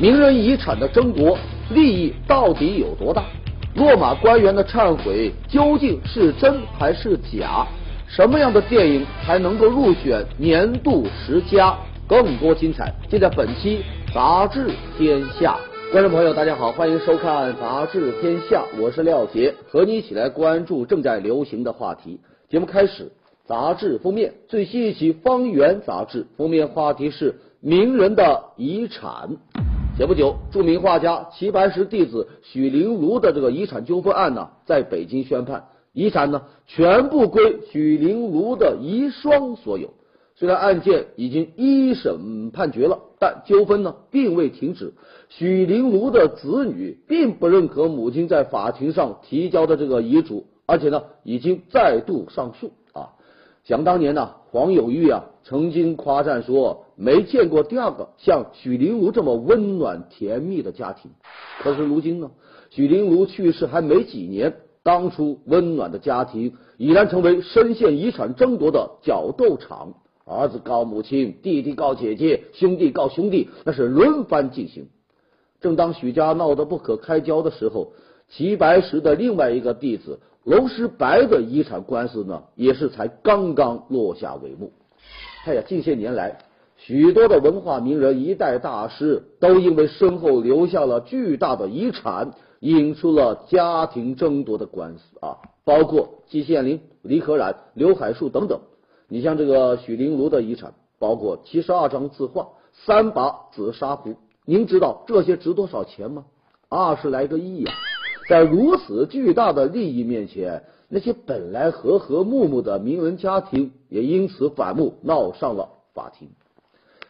名人遗产的争夺利益到底有多大？落马官员的忏悔究竟是真还是假？什么样的电影才能够入选年度十佳？更多精彩尽在本期《杂志天下》。观众朋友，大家好，欢迎收看《杂志天下》，我是廖杰，和你一起来关注正在流行的话题。节目开始，杂志封面最新一期《方圆》杂志封面话题是名人的遗产。前不久，著名画家齐白石弟子许麟庐的这个遗产纠纷案呢，在北京宣判，遗产呢全部归许麟庐的遗孀所有。虽然案件已经一审判决了，但纠纷呢并未停止。许麟庐的子女并不认可母亲在法庭上提交的这个遗嘱，而且呢已经再度上诉。想当年呢，黄有玉啊曾经夸赞说。没见过第二个像许麟庐这么温暖甜蜜的家庭，可是如今呢，许麟庐去世还没几年，当初温暖的家庭已然成为深陷遗产争夺的角斗场，儿子告母亲，弟弟告姐姐，兄弟告兄弟，那是轮番进行。正当许家闹得不可开交的时候，齐白石的另外一个弟子娄师白的遗产官司呢，也是才刚刚落下帷幕。哎呀，近些年来。许多的文化名人、一代大师都因为身后留下了巨大的遗产，引出了家庭争夺的官司啊，包括季羡林、李可染、刘海粟等等。你像这个许麟庐的遗产，包括七十二张字画、三把紫砂壶，您知道这些值多少钱吗？二十来个亿呀！在如此巨大的利益面前，那些本来和和睦睦的名人家庭也因此反目，闹上了法庭。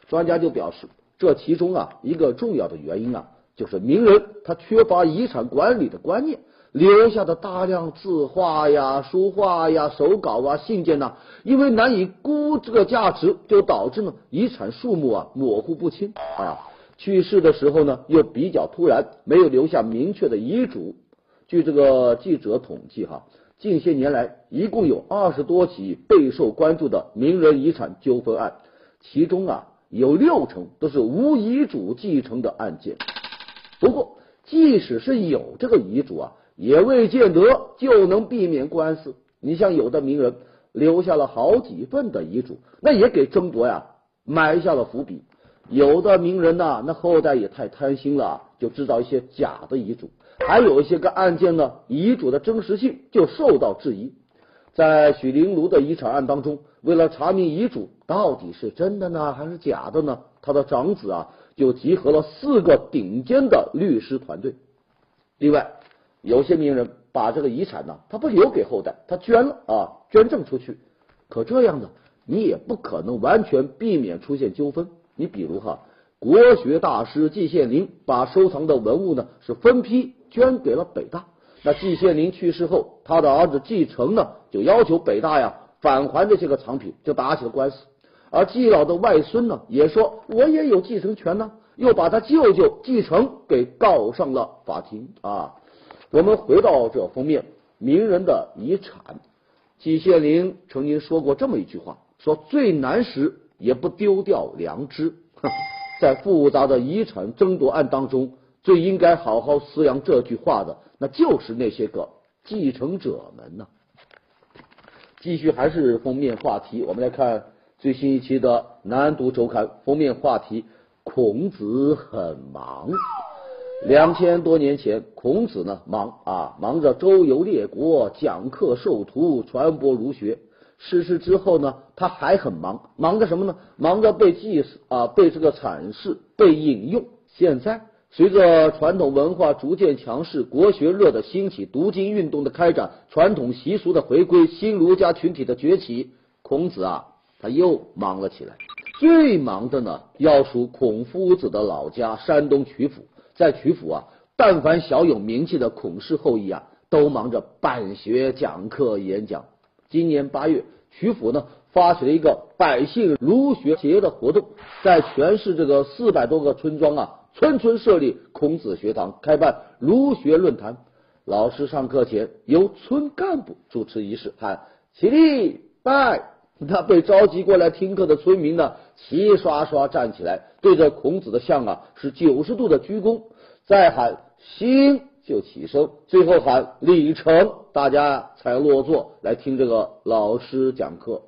专家就表示，这其中啊一个重要的原因啊，就是名人他缺乏遗产管理的观念，留下的大量字画呀、书画呀、手稿啊、信件呐，因为难以估这个价值，就导致呢遗产数目啊模糊不清啊。去世的时候呢又比较突然，没有留下明确的遗嘱。据这个记者统计哈，近些年来一共有二十多起备受关注的名人遗产纠纷案，其中啊。有六成都是无遗嘱继承的案件，不过即使是有这个遗嘱啊，也未见得就能避免官司。你像有的名人留下了好几份的遗嘱，那也给争夺呀埋下了伏笔。有的名人呐，那后代也太贪心了，就制造一些假的遗嘱。还有一些个案件呢，遗嘱的真实性就受到质疑。在许麟庐的遗产案当中，为了查明遗嘱到底是真的呢还是假的呢，他的长子啊就集合了四个顶尖的律师团队。另外，有些名人把这个遗产呢，他不留给后代，他捐了啊，捐赠出去。可这样呢，你也不可能完全避免出现纠纷。你比如哈，国学大师季羡林把收藏的文物呢是分批捐给了北大。那季羡林去世后，他的儿子季承呢，就要求北大呀返还这些个藏品，就打起了官司。而季老的外孙呢，也说我也有继承权呢，又把他舅舅继承给告上了法庭啊。我们回到这封面，名人的遗产，季羡林曾经说过这么一句话：说最难时也不丢掉良知。在复杂的遗产争夺案当中。最应该好好思量这句话的，那就是那些个继承者们呢。继续还是封面话题，我们来看最新一期的《南都周刊》封面话题：孔子很忙。两千多年前，孔子呢忙啊，忙着周游列国、讲课授徒、传播儒学。逝世之后呢，他还很忙，忙着什么呢？忙着被祭祀啊，被这个阐释、被引用。现在。随着传统文化逐渐强势，国学热的兴起，读经运动的开展，传统习俗的回归，新儒家群体的崛起，孔子啊，他又忙了起来。最忙的呢，要数孔夫子的老家山东曲阜。在曲阜啊，但凡小有名气的孔氏后裔啊，都忙着办学、讲课、演讲。今年八月，曲阜呢发起了一个百姓儒学节的活动，在全市这个四百多个村庄啊。村村设立孔子学堂，开办儒学论坛。老师上课前由村干部主持仪式，喊起立拜。那被召集过来听课的村民呢，齐刷刷站起来，对着孔子的像啊是九十度的鞠躬，再喊兴就起身，最后喊礼成，大家才落座来听这个老师讲课。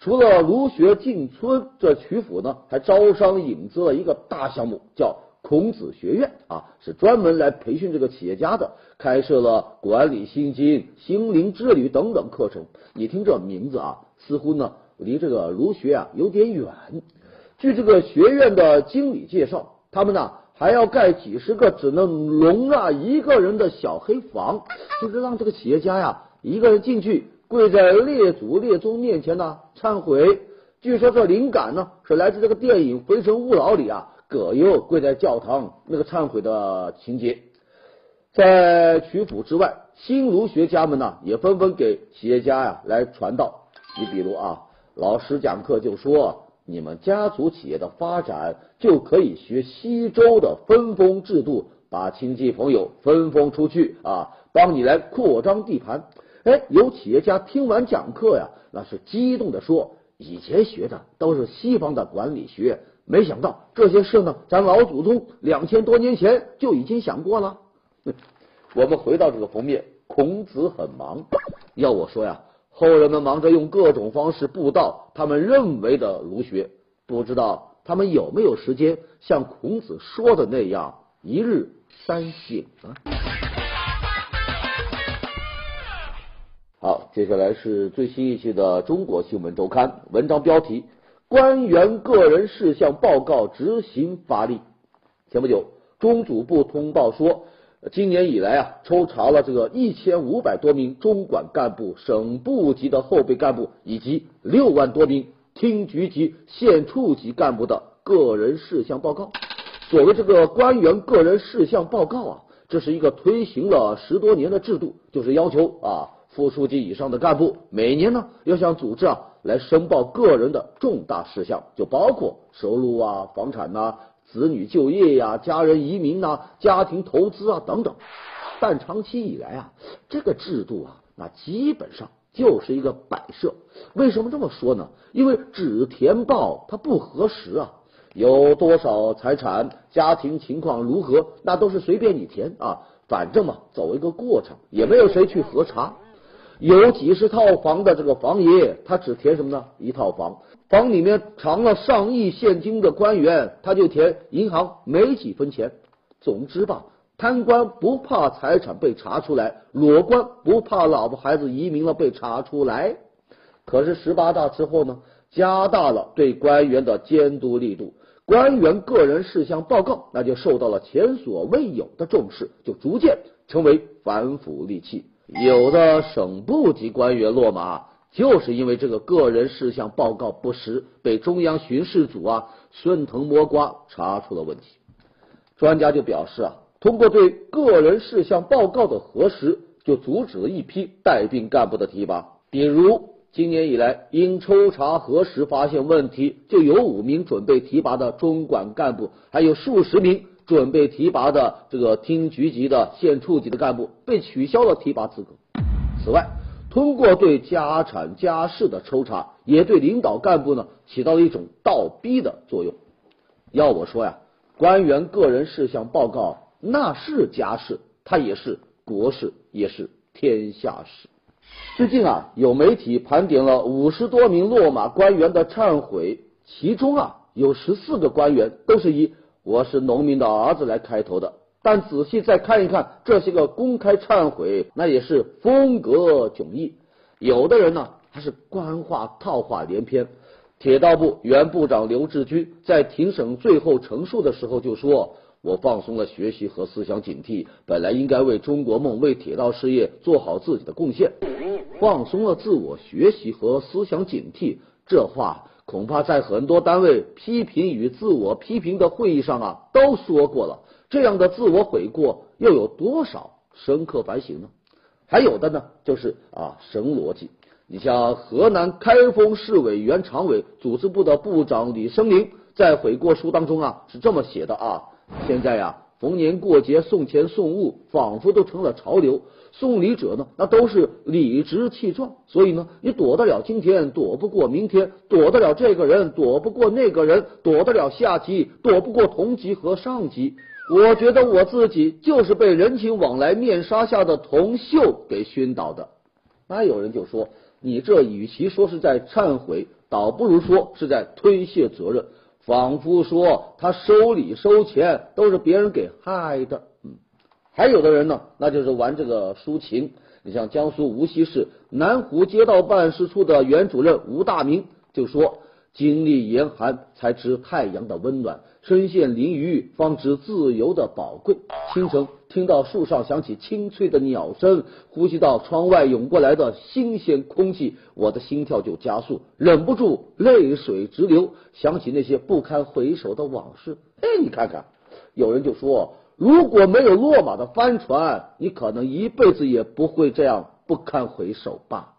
除了儒学进村，这曲阜呢还招商引资了一个大项目，叫孔子学院啊，是专门来培训这个企业家的，开设了管理心经、心灵之旅等等课程。你听这名字啊。似乎呢，离这个儒学啊有点远。据这个学院的经理介绍，他们呢还要盖几十个只能容纳一个人的小黑房，就是让这个企业家呀一个人进去，跪在列祖列宗面前呢忏悔。据说这灵感呢是来自这个电影《非诚勿扰》里啊葛优跪在教堂那个忏悔的情节。在曲阜之外，新儒学家们呢也纷纷给企业家呀来传道。你比如啊，老师讲课就说，你们家族企业的发展就可以学西周的分封制度，把亲戚朋友分封出去啊，帮你来扩张地盘。哎，有企业家听完讲课呀，那是激动的说，以前学的都是西方的管理学，没想到这些事呢，咱老祖宗两千多年前就已经想过了。我们回到这个封面，孔子很忙，要我说呀。后人们忙着用各种方式布道他们认为的儒学，不知道他们有没有时间像孔子说的那样一日三省呢？好，接下来是最新一期的《中国新闻周刊》，文章标题：官员个人事项报告执行发力。前不久，中组部通报说。今年以来啊，抽查了这个一千五百多名中管干部、省部级的后备干部，以及六万多名厅局级、县处级干部的个人事项报告。所谓这个官员个人事项报告啊，这是一个推行了十多年的制度，就是要求啊，副书记以上的干部每年呢要向组织啊来申报个人的重大事项，就包括收入啊、房产呐。子女就业呀，家人移民呐，家庭投资啊等等，但长期以来啊，这个制度啊，那基本上就是一个摆设。为什么这么说呢？因为只填报它不核实啊，有多少财产，家庭情况如何，那都是随便你填啊，反正嘛，走一个过程，也没有谁去核查。有几十套房的这个房爷，他只填什么呢？一套房。房里面藏了上亿现金的官员，他就填银行没几分钱。总之吧，贪官不怕财产被查出来，裸官不怕老婆孩子移民了被查出来。可是十八大之后呢，加大了对官员的监督力度，官员个人事项报告那就受到了前所未有的重视，就逐渐成为反腐利器。有的省部级官员落马。就是因为这个个人事项报告不实，被中央巡视组啊顺藤摸瓜查出了问题。专家就表示啊，通过对个人事项报告的核实，就阻止了一批带病干部的提拔。比如今年以来，因抽查核实发现问题，就有五名准备提拔的中管干部，还有数十名准备提拔的这个厅局级的县处级的干部被取消了提拔资格。此外，通过对家产家事的抽查，也对领导干部呢起到了一种倒逼的作用。要我说呀，官员个人事项报告那是家事，它也是国事，也是天下事。最近啊，有媒体盘点了五十多名落马官员的忏悔，其中啊有十四个官员都是以“我是农民的儿子”来开头的。但仔细再看一看这些个公开忏悔，那也是风格迥异。有的人呢，他是官话套话连篇。铁道部原部长刘志军在庭审最后陈述的时候就说：“我放松了学习和思想警惕，本来应该为中国梦、为铁道事业做好自己的贡献，放松了自我学习和思想警惕。”这话恐怕在很多单位批评与自我批评的会议上啊都说过了。这样的自我悔过又有多少深刻反省呢？还有的呢，就是啊神逻辑。你像河南开封市委原常委、组织部的部长李生林在悔过书当中啊是这么写的啊：现在呀，逢年过节送钱送物，仿佛都成了潮流。送礼者呢，那都是理直气壮。所以呢，你躲得了今天，躲不过明天；躲得了这个人，躲不过那个人；躲得了下级，躲不过同级和上级。我觉得我自己就是被人情往来面纱下的铜锈给熏倒的。那有人就说，你这与其说是在忏悔，倒不如说是在推卸责任。仿佛说他收礼收钱都是别人给害的，嗯，还有的人呢，那就是玩这个抒情。你像江苏无锡市南湖街道办事处的原主任吴大明就说：“经历严寒才知太阳的温暖，身陷囹圄方知自由的宝贵。清晨。”听到树上响起清脆的鸟声，呼吸到窗外涌过来的新鲜空气，我的心跳就加速，忍不住泪水直流，想起那些不堪回首的往事。哎，你看看，有人就说，如果没有落马的帆船，你可能一辈子也不会这样不堪回首吧。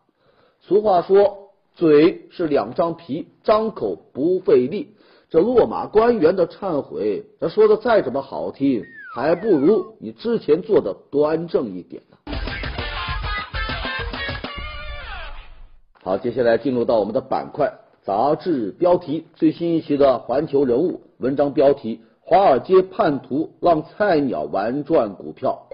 俗话说，嘴是两张皮，张口不费力。这落马官员的忏悔，他说的再怎么好听。还不如你之前做的端正一点呢。好，接下来进入到我们的板块，杂志标题最新一期的《环球人物》文章标题：华尔街叛徒让菜鸟玩转股票。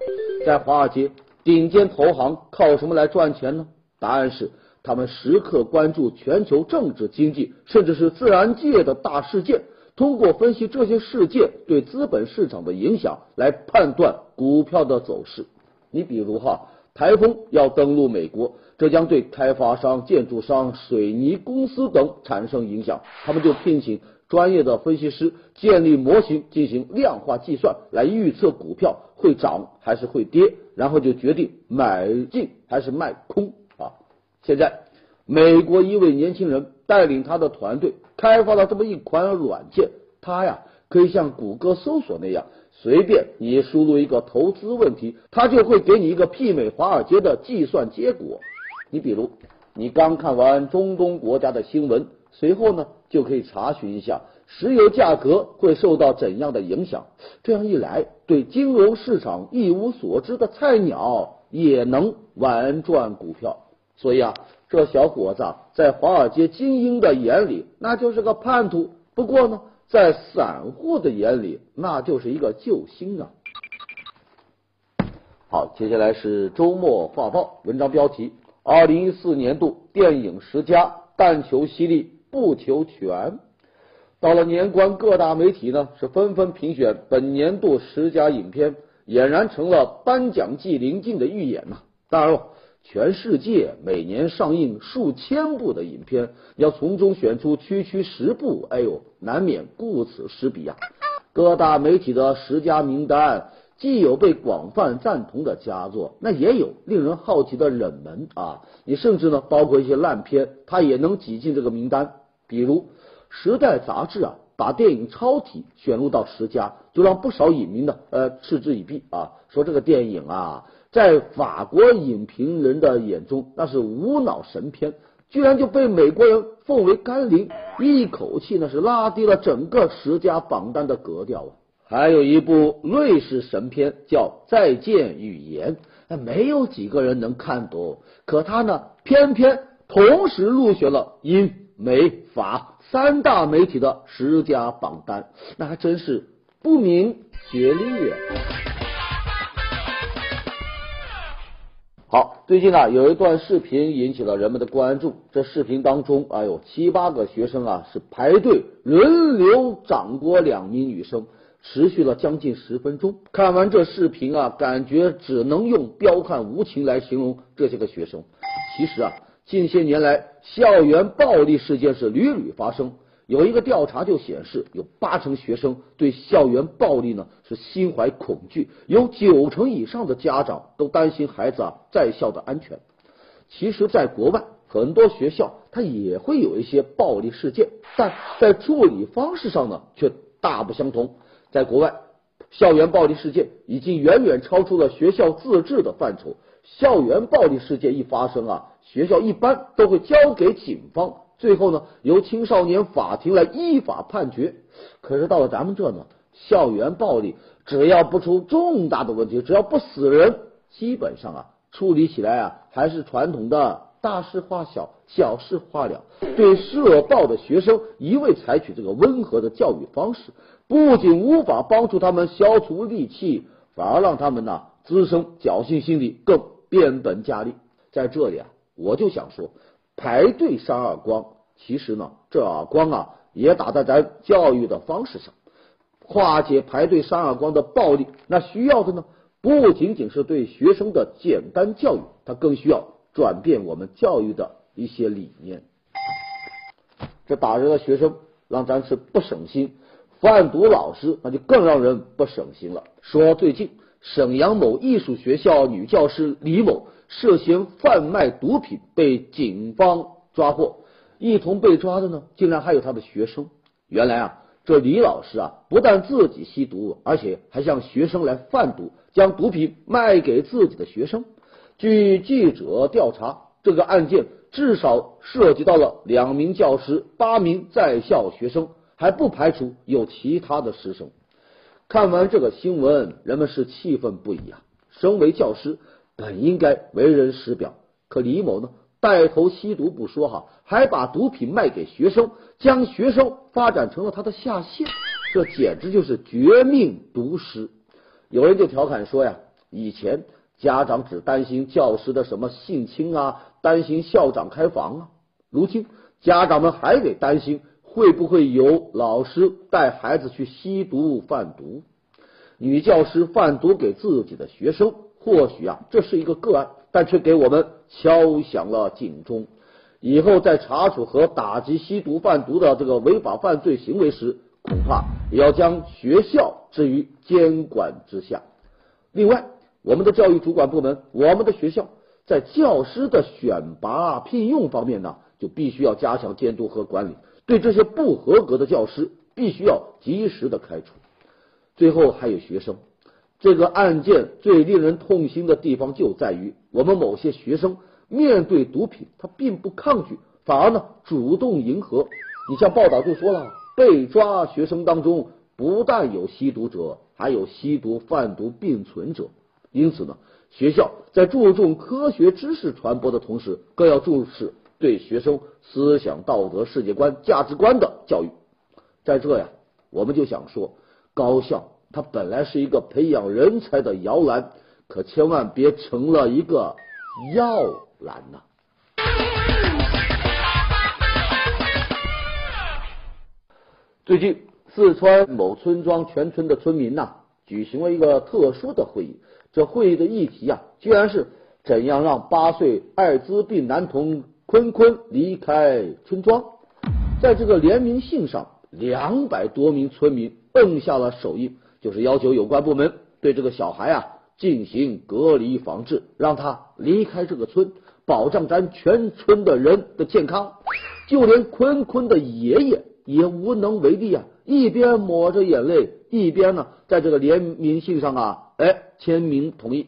在华尔街，顶尖投行靠什么来赚钱呢？答案是，他们时刻关注全球政治、经济，甚至是自然界的大事件。通过分析这些事件对资本市场的影响来判断股票的走势。你比如哈，台风要登陆美国，这将对开发商、建筑商、水泥公司等产生影响，他们就聘请专业的分析师建立模型进行量化计算，来预测股票会涨还是会跌，然后就决定买进还是卖空啊。现在，美国一位年轻人带领他的团队。开发了这么一款软件，它呀可以像谷歌搜索那样，随便你输入一个投资问题，它就会给你一个媲美华尔街的计算结果。你比如，你刚看完中东国家的新闻，随后呢就可以查询一下石油价格会受到怎样的影响。这样一来，对金融市场一无所知的菜鸟也能玩转股票。所以啊。这小伙子在华尔街精英的眼里，那就是个叛徒；不过呢，在散户的眼里，那就是一个救星啊。好，接下来是周末画报文章标题：二零一四年度电影十佳，但求犀利，不求全。到了年关，各大媒体呢是纷纷评选本年度十佳影片，俨然成了颁奖季临近的预演呐。当然了。全世界每年上映数千部的影片，要从中选出区区十部，哎呦，难免顾此失彼啊！各大媒体的十佳名单，既有被广泛赞同的佳作，那也有令人好奇的冷门啊！你甚至呢，包括一些烂片，它也能挤进这个名单。比如《时代》杂志啊，把电影《超体》选入到十佳，就让不少影迷呢，呃，嗤之以鼻啊，说这个电影啊。在法国影评人的眼中，那是无脑神片，居然就被美国人奉为甘霖，一口气那是拉低了整个十佳榜单的格调啊！还有一部瑞士神片叫《再见语言》，没有几个人能看懂，可他呢，偏偏同时入选了英美法三大媒体的十佳榜单，那还真是不明觉厉啊。好，最近啊，有一段视频引起了人们的关注。这视频当中，哎呦，七八个学生啊是排队轮流掌掴两名女生，持续了将近十分钟。看完这视频啊，感觉只能用彪悍无情来形容这些个学生。其实啊，近些年来校园暴力事件是屡屡发生。有一个调查就显示，有八成学生对校园暴力呢是心怀恐惧，有九成以上的家长都担心孩子啊在校的安全。其实，在国外很多学校它也会有一些暴力事件，但在处理方式上呢却大不相同。在国外，校园暴力事件已经远远超出了学校自治的范畴。校园暴力事件一发生啊，学校一般都会交给警方。最后呢，由青少年法庭来依法判决。可是到了咱们这呢，校园暴力只要不出重大的问题，只要不死人，基本上啊处理起来啊还是传统的大事化小，小事化了。对涉暴的学生，一味采取这个温和的教育方式，不仅无法帮助他们消除戾气，反而让他们呢滋生侥幸心理，更变本加厉。在这里啊，我就想说，排队扇耳光，其实呢，这耳光啊也打在咱教育的方式上。化解排队扇耳光的暴力，那需要的呢，不仅仅是对学生的简单教育，它更需要转变我们教育的一些理念。这打人的学生让咱是不省心，贩毒老师那就更让人不省心了。说最近沈阳某艺术学校女教师李某涉嫌贩卖毒品被警方抓获，一同被抓的呢，竟然还有他的学生。原来啊。这李老师啊，不但自己吸毒，而且还向学生来贩毒，将毒品卖给自己的学生。据记者调查，这个案件至少涉及到了两名教师、八名在校学生，还不排除有其他的师生。看完这个新闻，人们是气愤不已啊！身为教师，本应该为人师表，可李某呢？带头吸毒不说哈，还把毒品卖给学生，将学生发展成了他的下线，这简直就是绝命毒师。有人就调侃说呀，以前家长只担心教师的什么性侵啊，担心校长开房啊，如今家长们还得担心会不会有老师带孩子去吸毒贩毒。女教师贩毒给自己的学生，或许啊，这是一个个案。但却给我们敲响了警钟，以后在查处和打击吸毒贩毒的这个违法犯罪行为时，恐怕也要将学校置于监管之下。另外，我们的教育主管部门，我们的学校在教师的选拔聘用方面呢，就必须要加强监督和管理，对这些不合格的教师，必须要及时的开除。最后还有学生。这个案件最令人痛心的地方就在于，我们某些学生面对毒品，他并不抗拒，反而呢主动迎合。你像报道就说了，被抓学生当中不但有吸毒者，还有吸毒贩毒并存者。因此呢，学校在注重科学知识传播的同时，更要重视对学生思想道德、世界观、价值观的教育。在这呀，我们就想说，高校。它本来是一个培养人才的摇篮，可千万别成了一个药篮呐！最近，四川某村庄全村的村民呐，举行了一个特殊的会议。这会议的议题啊，居然是怎样让八岁艾滋病男童坤坤离开村庄。在这个联名信上，两百多名村民摁下了手印。就是要求有关部门对这个小孩啊进行隔离防治，让他离开这个村，保障咱全村的人的健康。就连坤坤的爷爷也无能为力啊，一边抹着眼泪，一边呢在这个联名信上啊，哎签名同意。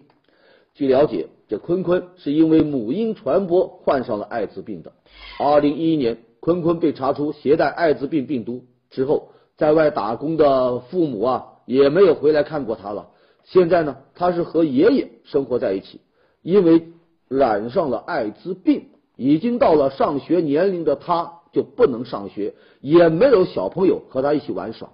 据了解，坤坤是因为母婴传播患上了艾滋病的。二零一一年，坤坤被查出携带艾滋病病毒之后，在外打工的父母啊。也没有回来看过他了。现在呢，他是和爷爷生活在一起，因为染上了艾滋病，已经到了上学年龄的他就不能上学，也没有小朋友和他一起玩耍。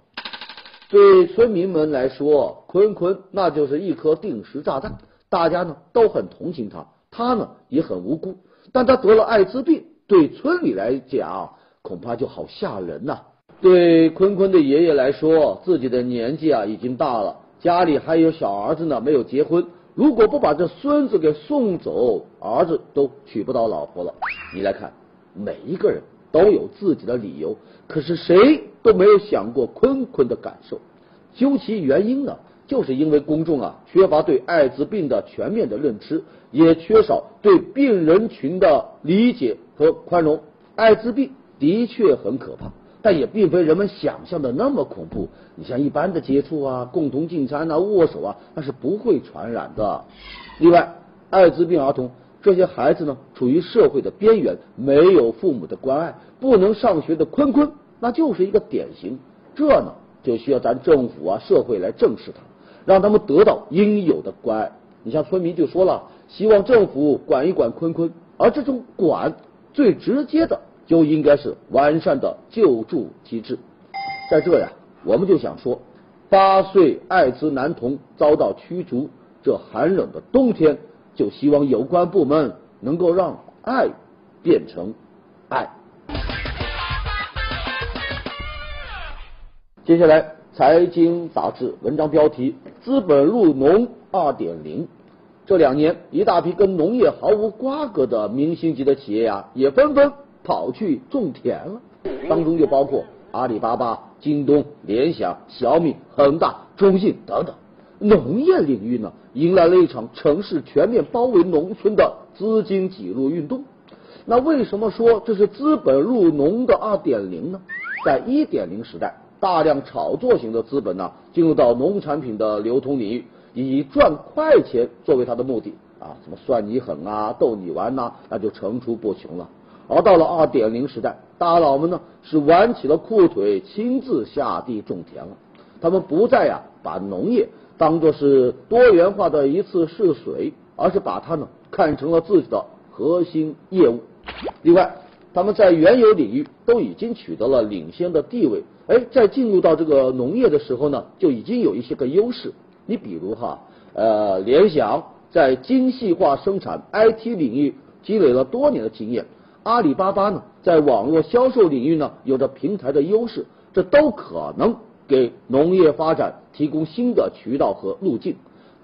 对村民们来说，坤坤那就是一颗定时炸弹，大家呢都很同情他，他呢也很无辜，但他得了艾滋病，对村里来讲恐怕就好吓人呐。对坤坤的爷爷来说，自己的年纪啊已经大了，家里还有小儿子呢，没有结婚。如果不把这孙子给送走，儿子都娶不到老婆了。你来看，每一个人都有自己的理由，可是谁都没有想过坤坤的感受。究其原因呢，就是因为公众啊缺乏对艾滋病的全面的认知，也缺少对病人群的理解和宽容。艾滋病的确很可怕。但也并非人们想象的那么恐怖。你像一般的接触啊，共同进餐啊，握手啊，那是不会传染的。另外，艾滋病儿童这些孩子呢，处于社会的边缘，没有父母的关爱，不能上学的坤坤，那就是一个典型。这呢，就需要咱政府啊、社会来正视它，让他们得到应有的关爱。你像村民就说了，希望政府管一管坤坤，而这种管最直接的就应该是完善的救助机制。在这呀，我们就想说，八岁艾滋男童遭到驱逐，这寒冷的冬天，就希望有关部门能够让爱变成爱。接下来，财经杂志文章标题：资本入农二点零。这两年，一大批跟农业毫无瓜葛的明星级的企业呀，也纷纷跑去种田了。当中就包括阿里巴巴、京东、联想、小米、恒大、中信等等。农业领域呢，迎来了一场城市全面包围农村的资金挤入运动。那为什么说这是资本入农的二点零呢？在一点零时代。大量炒作型的资本呢，进入到农产品的流通领域，以赚快钱作为它的目的啊，什么蒜泥狠啊、豆泥丸呐，那就层出不穷了。而到了二点零时代，大佬们呢是挽起了裤腿，亲自下地种田了。他们不再呀把农业当作是多元化的一次试水，而是把它呢看成了自己的核心业务。另外，他们在原有领域都已经取得了领先的地位。哎，在进入到这个农业的时候呢，就已经有一些个优势。你比如哈，呃，联想在精细化生产 IT 领域积累了多年的经验，阿里巴巴呢，在网络销售领域呢，有着平台的优势，这都可能给农业发展提供新的渠道和路径。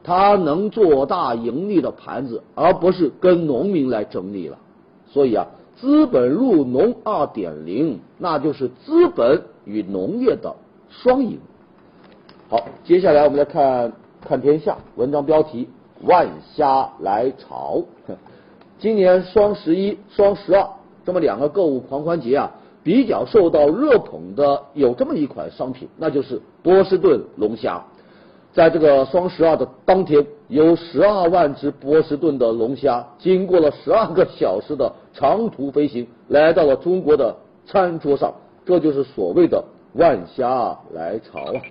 它能做大盈利的盘子，而不是跟农民来争利了。所以啊。资本入农二点零，那就是资本与农业的双赢。好，接下来我们来看看天下文章标题：万虾来潮。今年双十一、双十二这么两个购物狂欢节啊，比较受到热捧的有这么一款商品，那就是波士顿龙虾。在这个双十二的当天，有十二万只波士顿的龙虾，经过了十二个小时的长途飞行，来到了中国的餐桌上。这就是所谓的万虾来潮啊！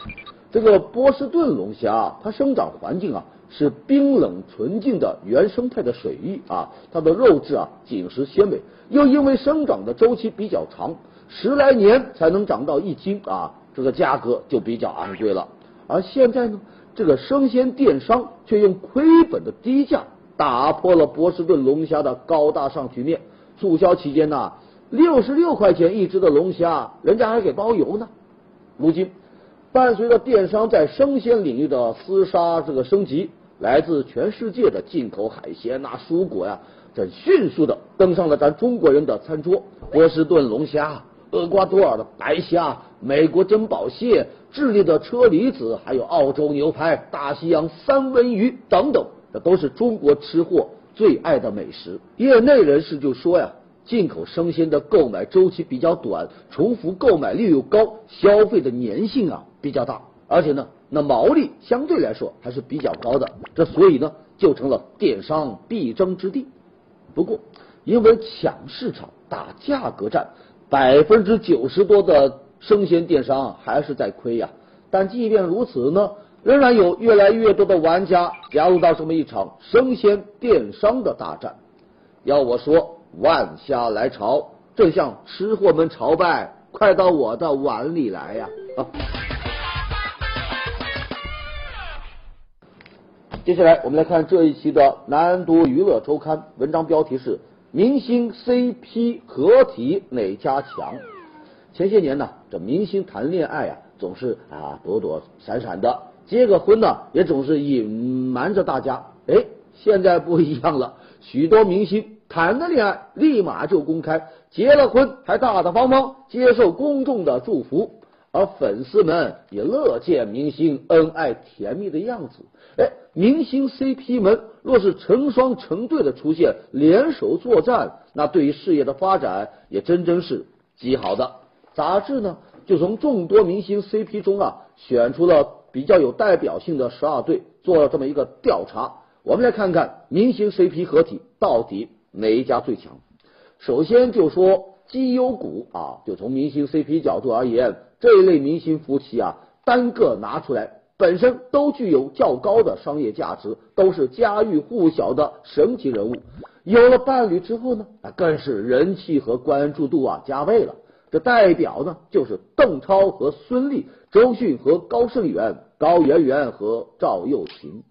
这个波士顿龙虾，它生长环境啊是冰冷纯净的原生态的水域啊，它的肉质啊紧实鲜美，又因为生长的周期比较长，十来年才能长到一斤啊，这个价格就比较昂贵了。而现在呢？这个生鲜电商却用亏本的低价打破了波士顿龙虾的高大上局面。促销期间呢，六十六块钱一只的龙虾，人家还给包邮呢。如今，伴随着电商在生鲜领域的厮杀这个升级，来自全世界的进口海鲜呐、蔬果呀，正迅速的登上了咱中国人的餐桌。波士顿龙虾。厄瓜多尔的白虾、美国珍宝蟹、智利的车厘子，还有澳洲牛排、大西洋三文鱼等等，这都是中国吃货最爱的美食。业内人士就说呀，进口生鲜的购买周期比较短，重复购买率又高，消费的粘性啊比较大，而且呢，那毛利相对来说还是比较高的，这所以呢，就成了电商必争之地。不过，因为抢市场、打价格战。百分之九十多的生鲜电商还是在亏呀，但即便如此呢，仍然有越来越多的玩家加入到这么一场生鲜电商的大战。要我说，万虾来朝，正向吃货们朝拜，快到我的碗里来呀！啊，接下来我们来看这一期的《南都娱乐周刊》，文章标题是。明星 CP 合体哪家强？前些年呢，这明星谈恋爱啊，总是啊躲躲闪闪的；结个婚呢，也总是隐瞒着大家。哎，现在不一样了，许多明星谈的恋爱立马就公开，结了婚还大大方方接受公众的祝福。而粉丝们也乐见明星恩爱甜蜜的样子。哎，明星 CP 们若是成双成对的出现，联手作战，那对于事业的发展也真真是极好的。杂志呢，就从众多明星 CP 中啊，选出了比较有代表性的十二对，做了这么一个调查。我们来看看明星 CP 合体到底哪一家最强。首先就说绩优股啊，就从明星 CP 角度而言。这一类明星夫妻啊，单个拿出来，本身都具有较高的商业价值，都是家喻户晓的神奇人物。有了伴侣之后呢，更是人气和关注度啊加倍了。代表呢，就是邓超和孙俪，周迅和高胜远，高圆圆和赵又廷。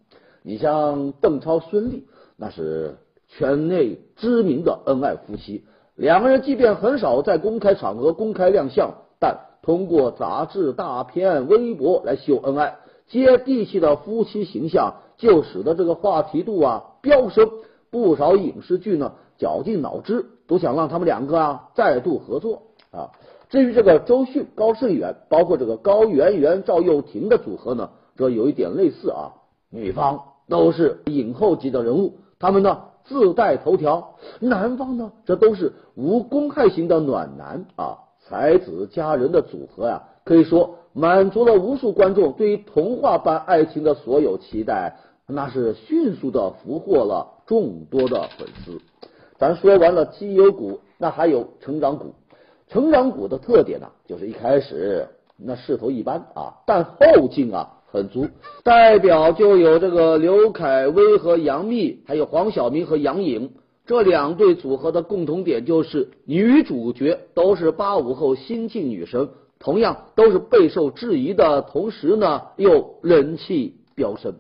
你像邓超、孙俪，那是圈内知名的恩爱夫妻。两个人即便很少在公开场合公开亮相，但通过杂志、大片、微博来秀恩爱，接地气的夫妻形象就使得这个话题度啊飙升。不少影视剧呢绞尽脑汁都想让他们两个啊再度合作啊。至于这个周迅、高胜远，包括这个高圆圆、赵又廷的组合呢，则有一点类似啊，女方。都是影后级的人物，他们呢自带头条，男方呢这都是无公害型的暖男啊，才子佳人的组合呀，可以说满足了无数观众对于童话般爱情的所有期待，那是迅速的俘获了众多的粉丝。咱说完了绩优股，那还有成长股，成长股的特点呢，就是一开始那势头一般啊，但后劲啊。很足，代表就有这个刘恺威和杨幂，还有黄晓明和杨颖这两对组合的共同点就是女主角都是八五后新晋女神，同样都是备受质疑的同时呢又人气飙升。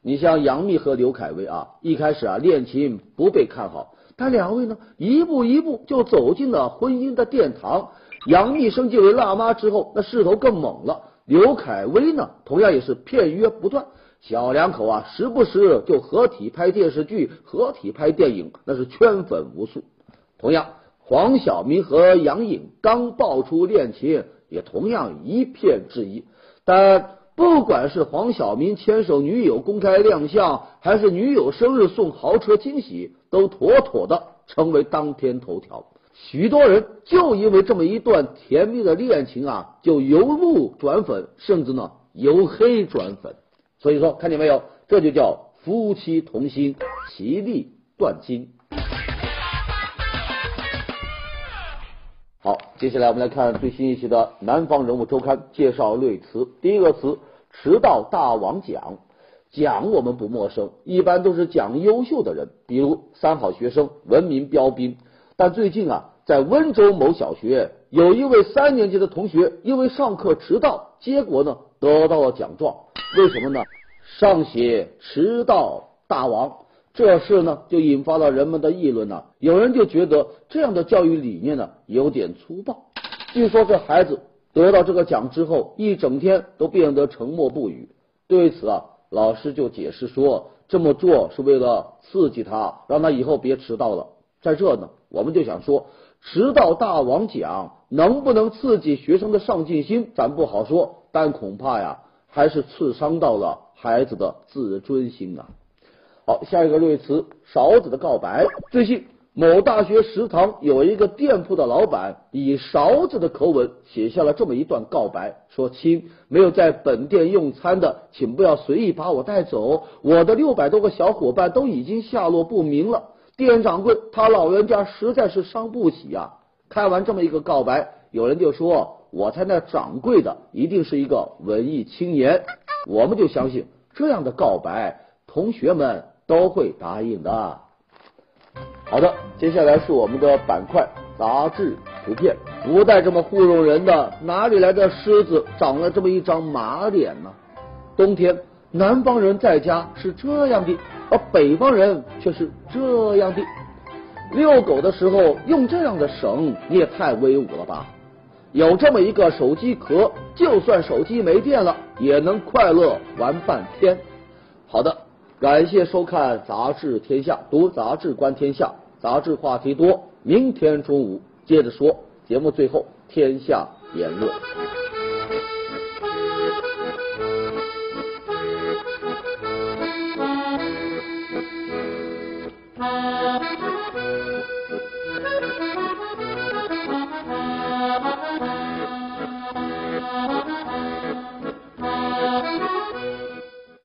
你像杨幂和刘恺威啊，一开始啊恋情不被看好，但两位呢一步一步就走进了婚姻的殿堂。杨幂升级为辣妈之后，那势头更猛了。刘恺威呢，同样也是片约不断，小两口啊，时不时就合体拍电视剧、合体拍电影，那是圈粉无数。同样，黄晓明和杨颖刚爆出恋情，也同样一片质疑。但不管是黄晓明牵手女友公开亮相，还是女友生日送豪车惊喜，都妥妥的成为当天头条。许多人就因为这么一段甜蜜的恋情啊，就由怒转粉，甚至呢由黑转粉。所以说，看见没有，这就叫夫妻同心，其利断金。好，接下来我们来看最新一期的《南方人物周刊》介绍类词。第一个词“迟到大王奖”，奖我们不陌生，一般都是奖优秀的人，比如三好学生、文明标兵。但最近啊，在温州某小学，有一位三年级的同学因为上课迟到，结果呢得到了奖状。为什么呢？上写“迟到大王”，这事呢就引发了人们的议论呢。有人就觉得这样的教育理念呢有点粗暴。据说这孩子得到这个奖之后，一整天都变得沉默不语。对此啊，老师就解释说，这么做是为了刺激他，让他以后别迟到了。在这呢。我们就想说，迟到大王奖能不能刺激学生的上进心，咱不好说，但恐怕呀，还是刺伤到了孩子的自尊心啊。好，下一个类词，勺子的告白。最近，某大学食堂有一个店铺的老板以勺子的口吻写下了这么一段告白：说亲，没有在本店用餐的，请不要随意把我带走，我的六百多个小伙伴都已经下落不明了。店掌柜他老人家实在是伤不起啊！开完这么一个告白，有人就说：“我猜那掌柜的一定是一个文艺青年。”我们就相信这样的告白，同学们都会答应的。好的，接下来是我们的板块杂志图片，不带这么糊弄人的，哪里来的狮子长了这么一张马脸呢？冬天。南方人在家是这样的，而北方人却是这样的。遛狗的时候用这样的绳，你也太威武了吧！有这么一个手机壳，就算手机没电了，也能快乐玩半天。好的，感谢收看《杂志天下》，读杂志观天下，杂志话题多。明天中午接着说，节目最后天下言论。